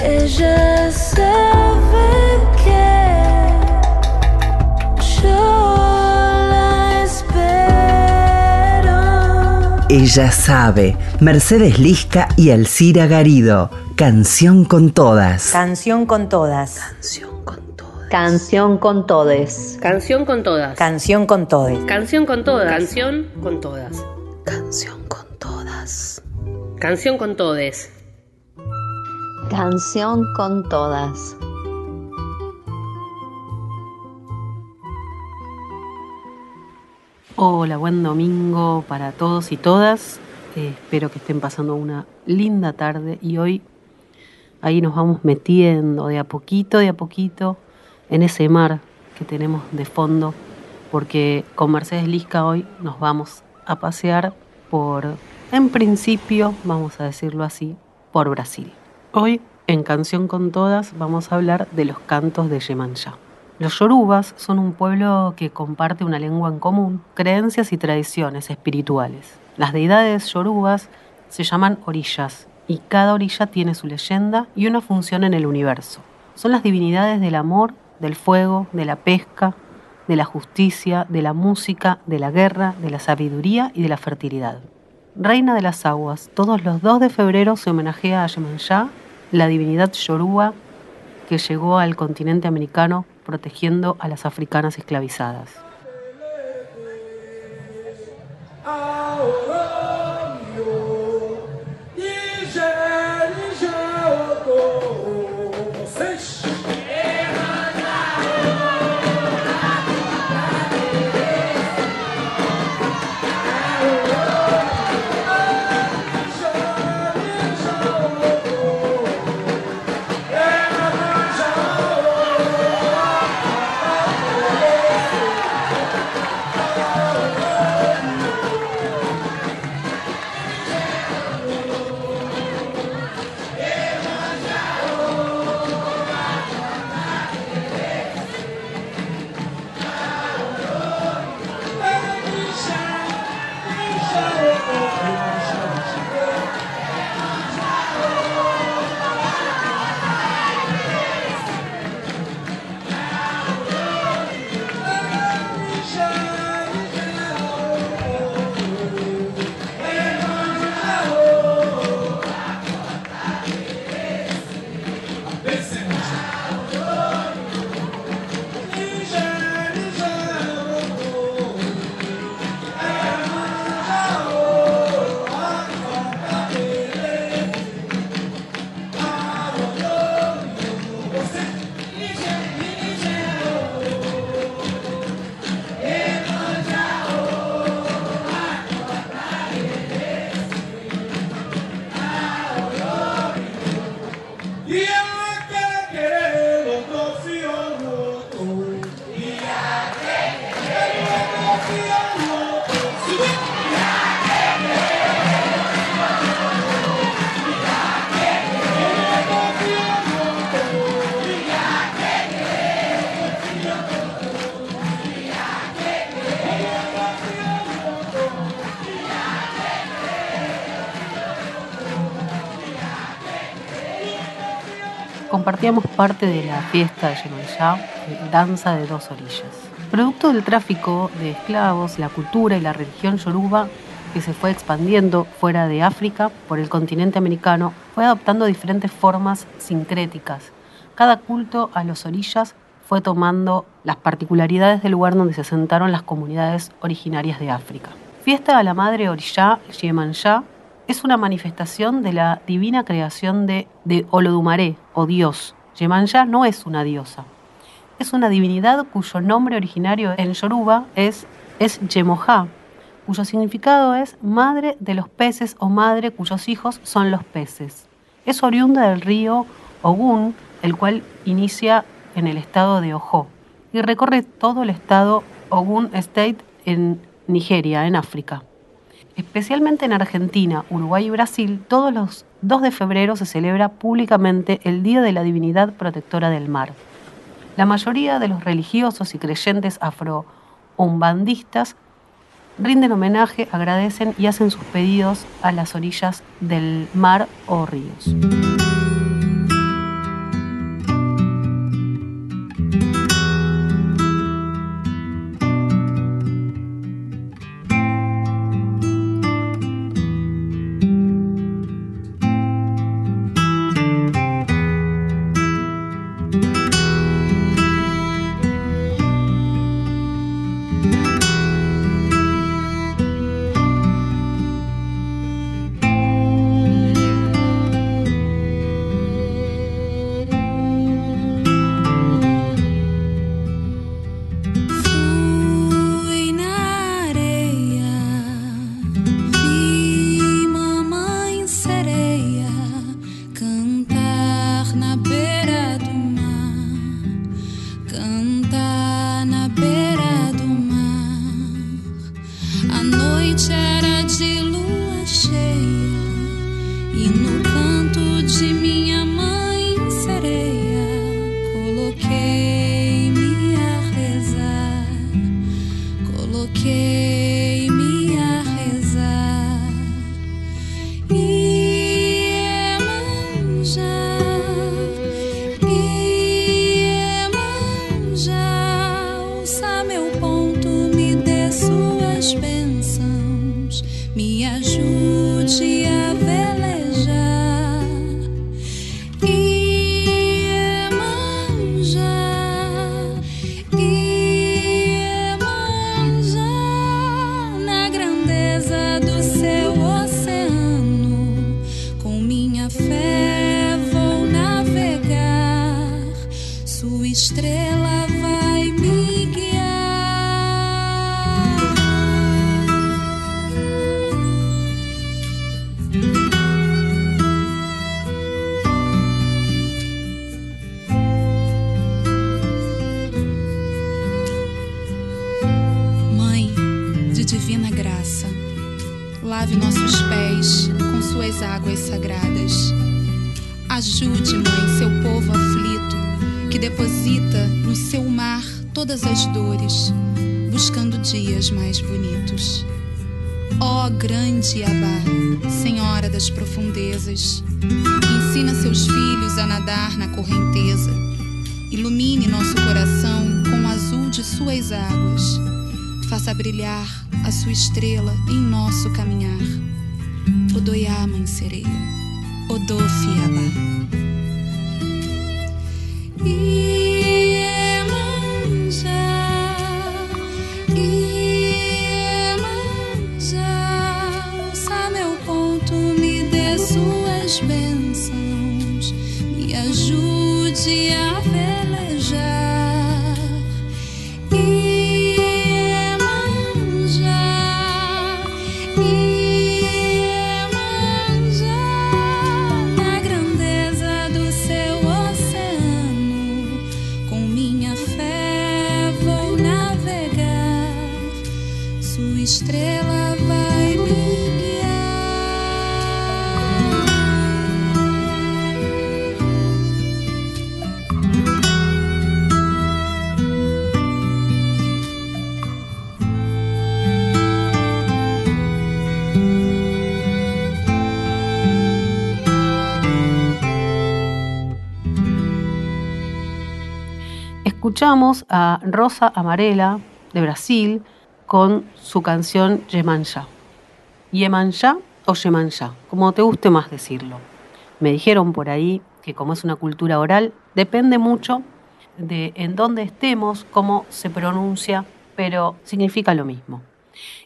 Ella sabe que yo la espero. Ella sabe. Mercedes Lisca y Alcira Garido. Canción con todas. Canción con todas. Canción con todes. Canción con todas. Canción con todes. Canción con todas. Canción con todas. Canción con todas. Canción con todes. Canción con todas. Hola, buen domingo para todos y todas. Eh, espero que estén pasando una linda tarde y hoy ahí nos vamos metiendo de a poquito, de a poquito en ese mar que tenemos de fondo, porque con Mercedes Lisca hoy nos vamos a pasear por, en principio, vamos a decirlo así, por Brasil. Hoy en Canción con Todas vamos a hablar de los cantos de Yemanjá. Los yorubas son un pueblo que comparte una lengua en común, creencias y tradiciones espirituales. Las deidades yorubas se llaman orillas y cada orilla tiene su leyenda y una función en el universo. Son las divinidades del amor, del fuego, de la pesca, de la justicia, de la música, de la guerra, de la sabiduría y de la fertilidad. Reina de las aguas, todos los 2 de febrero se homenajea a Yemanjá, la divinidad yoruba que llegó al continente americano protegiendo a las africanas esclavizadas. Compartíamos parte de la fiesta de Yemanjá, Danza de dos orillas. Producto del tráfico de esclavos, la cultura y la religión yoruba que se fue expandiendo fuera de África por el continente americano, fue adoptando diferentes formas sincréticas. Cada culto a los orillas fue tomando las particularidades del lugar donde se asentaron las comunidades originarias de África. Fiesta a la Madre Orillá, Yemanjá, es una manifestación de la divina creación de, de Olodumaré, o Dios. Yemanjá no es una diosa. Es una divinidad cuyo nombre originario en Yoruba es, es cuyo significado es madre de los peces o madre cuyos hijos son los peces. Es oriunda del río Ogun, el cual inicia en el estado de Ojo y recorre todo el estado Ogun State en Nigeria, en África. Especialmente en Argentina, Uruguay y Brasil, todos los 2 de febrero se celebra públicamente el Día de la Divinidad Protectora del Mar. La mayoría de los religiosos y creyentes afro-umbandistas rinden homenaje, agradecen y hacen sus pedidos a las orillas del mar o ríos. Todas as dores, buscando dias mais bonitos. Ó grande Abá, Senhora das profundezas, ensina seus filhos a nadar na correnteza. Ilumine nosso coração com o azul de suas águas. Faça brilhar a sua estrela em nosso caminhar. Odoiá, mãe sereia. Odofi, Abá. Iemanjá, Escuchamos a Rosa Amarela de Brasil con su canción Yemanjá. Yemanjá o Yemanjá, como te guste más decirlo. Me dijeron por ahí que como es una cultura oral, depende mucho de en dónde estemos, cómo se pronuncia, pero significa lo mismo.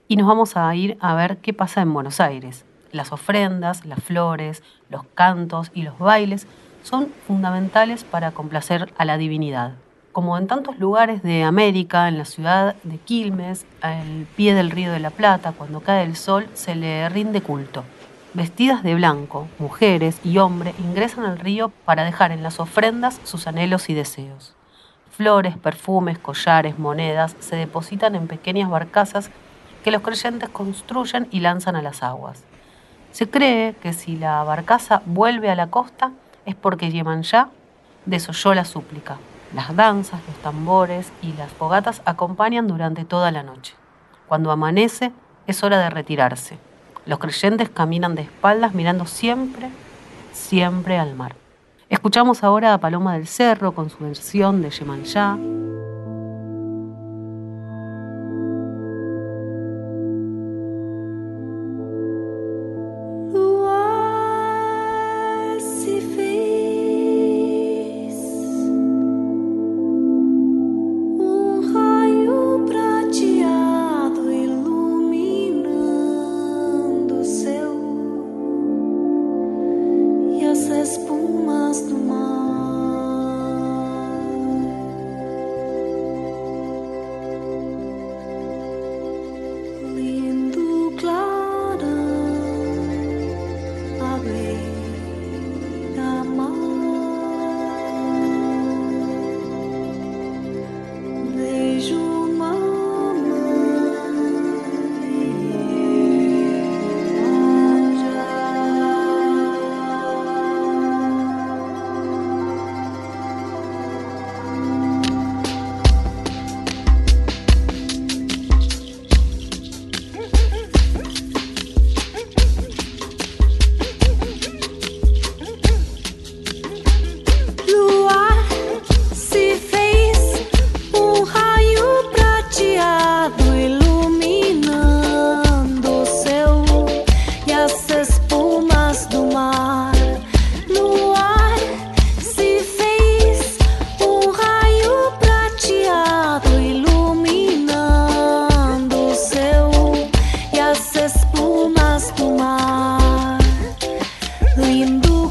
Y nos vamos a ir a ver qué pasa en Buenos Aires. Las ofrendas, las flores, los cantos y los bailes son fundamentales para complacer a la divinidad. Como en tantos lugares de América, en la ciudad de Quilmes, al pie del río de la Plata, cuando cae el sol, se le rinde culto. Vestidas de blanco, mujeres y hombres ingresan al río para dejar en las ofrendas sus anhelos y deseos. Flores, perfumes, collares, monedas se depositan en pequeñas barcazas que los creyentes construyen y lanzan a las aguas. Se cree que si la barcaza vuelve a la costa es porque Yemanjá desoyó la súplica. Las danzas, los tambores y las fogatas acompañan durante toda la noche. Cuando amanece es hora de retirarse. Los creyentes caminan de espaldas mirando siempre, siempre al mar. Escuchamos ahora a Paloma del Cerro con su versión de Yemanjá.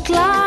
cloud.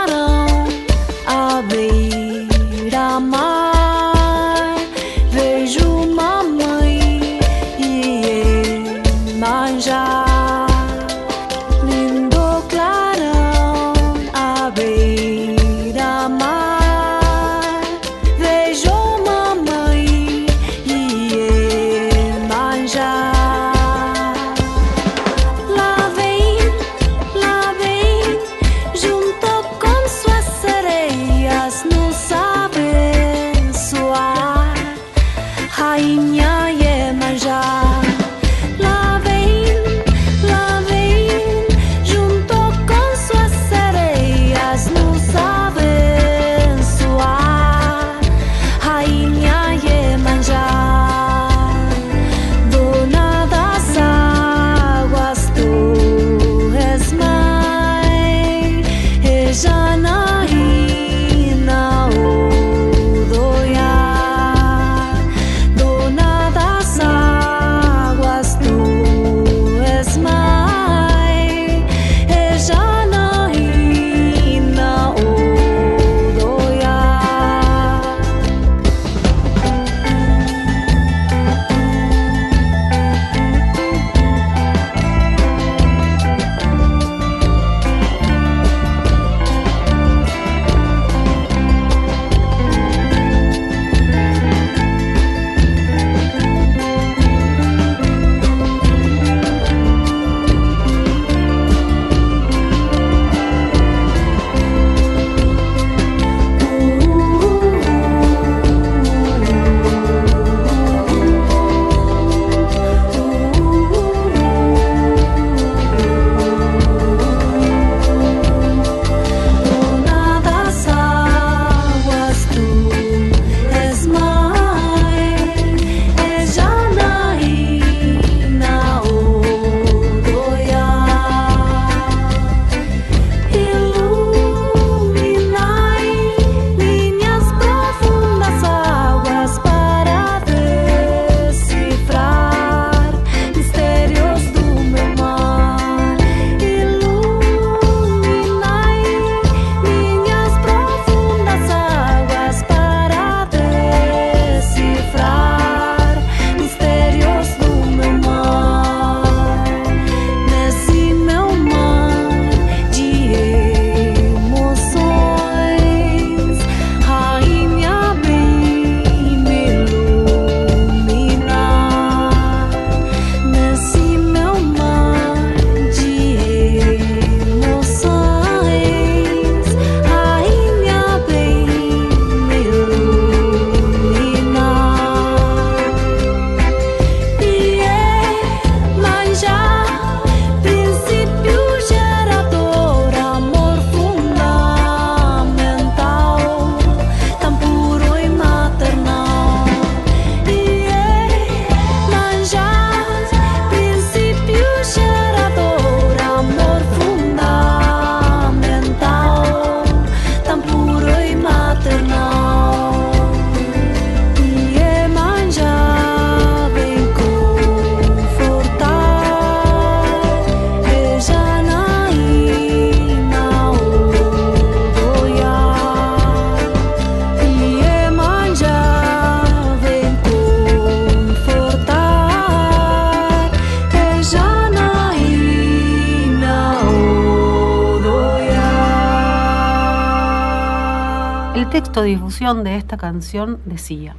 Difusión de esta canción decía,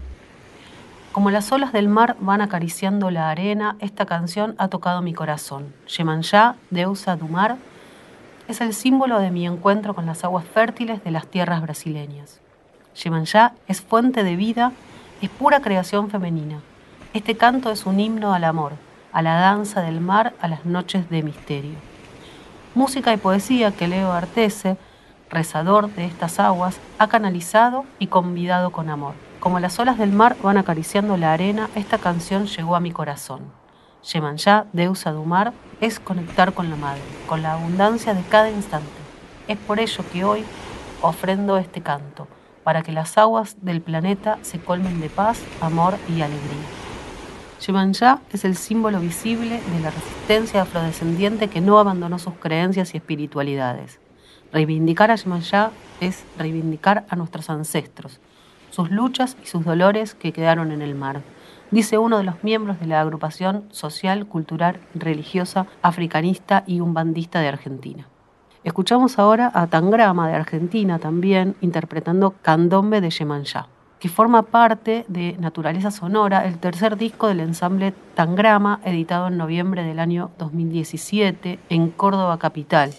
como las olas del mar van acariciando la arena, esta canción ha tocado mi corazón. Yemanjá, deusa du mar, es el símbolo de mi encuentro con las aguas fértiles de las tierras brasileñas. Yemanjá es fuente de vida, es pura creación femenina. Este canto es un himno al amor, a la danza del mar, a las noches de misterio. Música y poesía que Leo Artese rezador de estas aguas, ha canalizado y convidado con amor. Como las olas del mar van acariciando la arena, esta canción llegó a mi corazón. Yemanjá, deusa du mar, es conectar con la madre, con la abundancia de cada instante. Es por ello que hoy ofrendo este canto, para que las aguas del planeta se colmen de paz, amor y alegría. Yemanjá es el símbolo visible de la resistencia afrodescendiente que no abandonó sus creencias y espiritualidades. Reivindicar a Yemayá es reivindicar a nuestros ancestros, sus luchas y sus dolores que quedaron en el mar, dice uno de los miembros de la agrupación social, cultural, religiosa, africanista y umbandista de Argentina. Escuchamos ahora a Tangrama de Argentina también interpretando Candombe de Yemanjá, que forma parte de Naturaleza Sonora, el tercer disco del ensamble Tangrama, editado en noviembre del año 2017 en Córdoba Capital.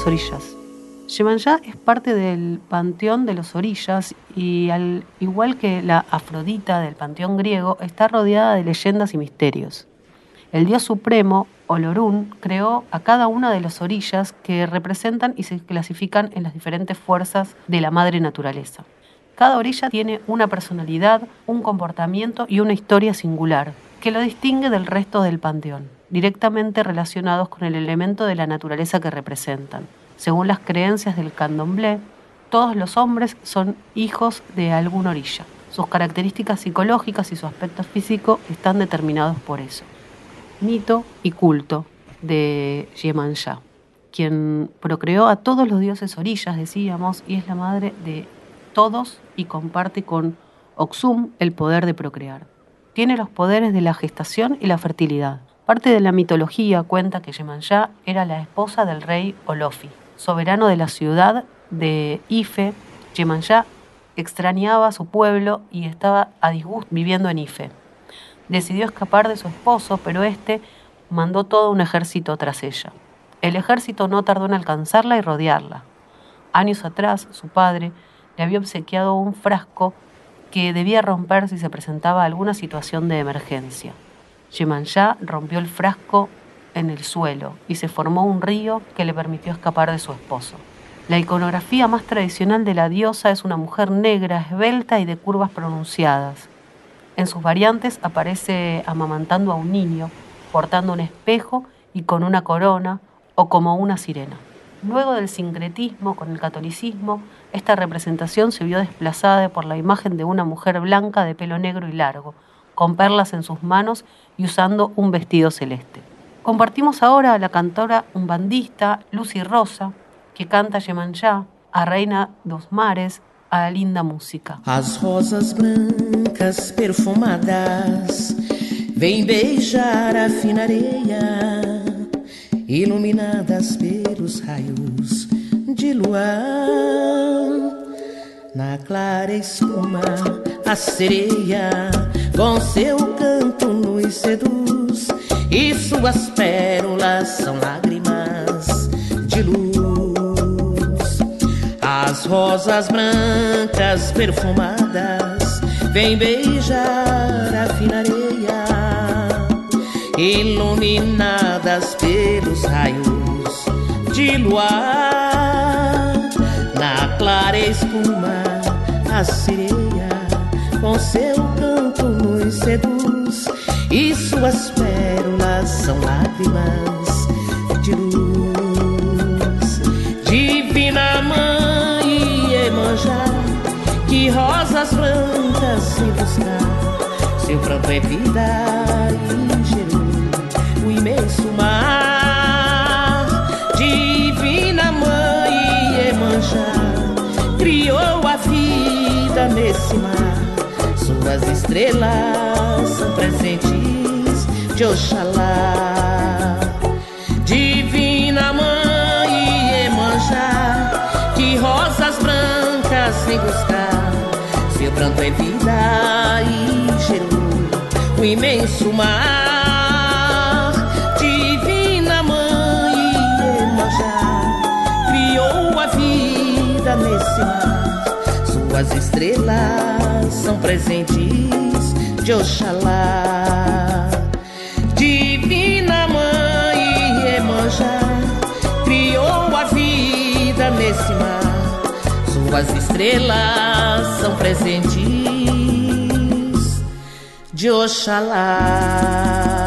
Los orillas. Yemanjá es parte del panteón de los orillas y al igual que la Afrodita del panteón griego, está rodeada de leyendas y misterios. El dios supremo, Olorún, creó a cada una de las orillas que representan y se clasifican en las diferentes fuerzas de la madre naturaleza. Cada orilla tiene una personalidad, un comportamiento y una historia singular que lo distingue del resto del panteón, directamente relacionados con el elemento de la naturaleza que representan. Según las creencias del candomblé, todos los hombres son hijos de alguna orilla. Sus características psicológicas y su aspecto físico están determinados por eso. Mito y culto de Yemanjá, quien procreó a todos los dioses orillas, decíamos, y es la madre de todos y comparte con Oxum el poder de procrear. Tiene los poderes de la gestación y la fertilidad. Parte de la mitología cuenta que Yemanjá era la esposa del rey Olofi, soberano de la ciudad de Ife. Yemanjá extrañaba a su pueblo y estaba a disgusto viviendo en Ife. Decidió escapar de su esposo, pero este mandó todo un ejército tras ella. El ejército no tardó en alcanzarla y rodearla. Años atrás, su padre le había obsequiado un frasco que debía romper si se presentaba alguna situación de emergencia. Yemanjá rompió el frasco en el suelo y se formó un río que le permitió escapar de su esposo. La iconografía más tradicional de la diosa es una mujer negra, esbelta y de curvas pronunciadas. En sus variantes aparece amamantando a un niño, portando un espejo y con una corona o como una sirena. Luego del sincretismo con el catolicismo, esta representación se vio desplazada por la imagen de una mujer blanca de pelo negro y largo, con perlas en sus manos y usando un vestido celeste. Compartimos ahora a la cantora umbandista Lucy Rosa, que canta Yemanjá, a Reina dos Mares, a la linda música. As rosas brancas perfumadas vêm beijar a fina areia iluminadas pelos raios de luar. Na clara espuma, a sereia com seu canto nos seduz, e suas pérolas são lágrimas de luz. As rosas brancas perfumadas vêm beijar a fina areia iluminadas pelos raios de luar. Na clara espuma, sereia com seu canto nos seduz, e suas pérolas são lágrimas de luz. Divina Mãe Emanjá, que rosas brancas se buscar, seu pranto é vida e gerou o imenso mar. Suas estrelas são presentes de Oxalá. Divina Mãe Emanjá, que rosas brancas sem buscar. Seu pranto é vida e gerou o imenso mar. Suas estrelas são presentes de Oxalá. Divina Mãe Emanjá, criou a vida nesse mar. Suas estrelas são presentes de Oxalá.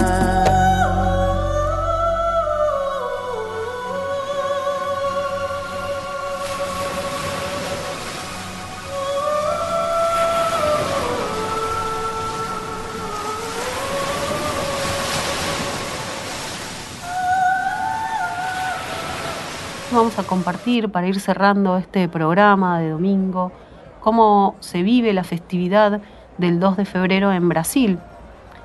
Vamos a compartir para ir cerrando este programa de domingo cómo se vive la festividad del 2 de febrero en Brasil.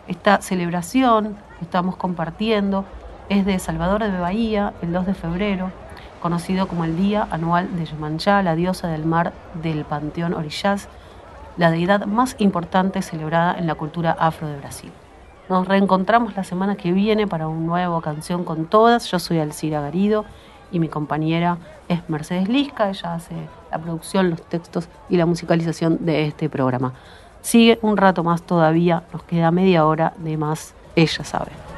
Esta celebración que estamos compartiendo es de Salvador de Bahía, el 2 de febrero, conocido como el Día Anual de Yemanjá, la diosa del mar del Panteón Orillás, la deidad más importante celebrada en la cultura afro de Brasil. Nos reencontramos la semana que viene para un nuevo Canción con Todas. Yo soy Alcira Garido y mi compañera es Mercedes Lisca, ella hace la producción, los textos y la musicalización de este programa. Sigue un rato más todavía, nos queda media hora de más, ella sabe.